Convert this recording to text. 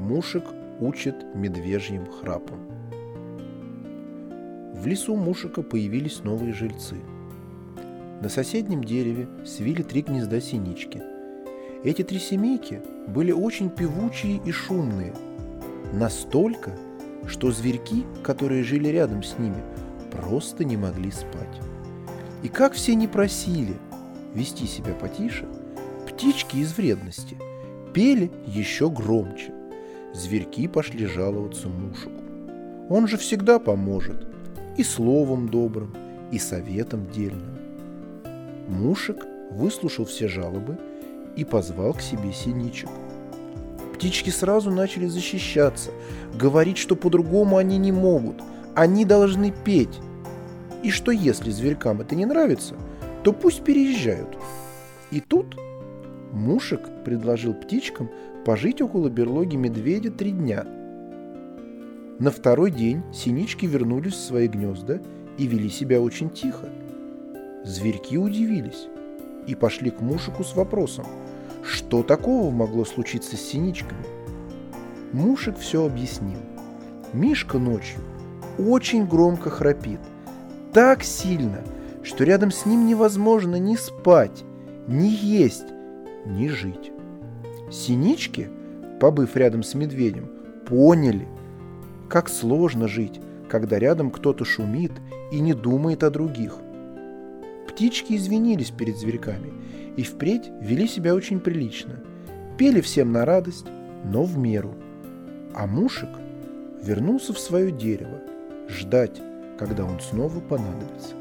Мушек учит медвежьим храпом. В лесу Мушика появились новые жильцы. На соседнем дереве свили три гнезда синички. Эти три семейки были очень певучие и шумные. Настолько, что зверьки, которые жили рядом с ними, просто не могли спать. И как все не просили вести себя потише, птички из вредности пели еще громче. Зверьки пошли жаловаться Мушику. Он же всегда поможет и словом добрым, и советом дельным. Мушек выслушал все жалобы и позвал к себе синичек. Птички сразу начали защищаться, говорить, что по-другому они не могут, они должны петь. И что если зверькам это не нравится, то пусть переезжают. И тут Мушек предложил птичкам пожить около берлоги медведя три дня. На второй день синички вернулись в свои гнезда и вели себя очень тихо. Зверьки удивились и пошли к Мушику с вопросом, что такого могло случиться с синичками. Мушек все объяснил. Мишка ночью очень громко храпит. Так сильно, что рядом с ним невозможно ни спать, ни есть, ни жить. Синички, побыв рядом с медведем, поняли, как сложно жить, когда рядом кто-то шумит и не думает о других. Птички извинились перед зверьками и впредь вели себя очень прилично. Пели всем на радость, но в меру. А мушек вернулся в свое дерево, ждать, когда он снова понадобится.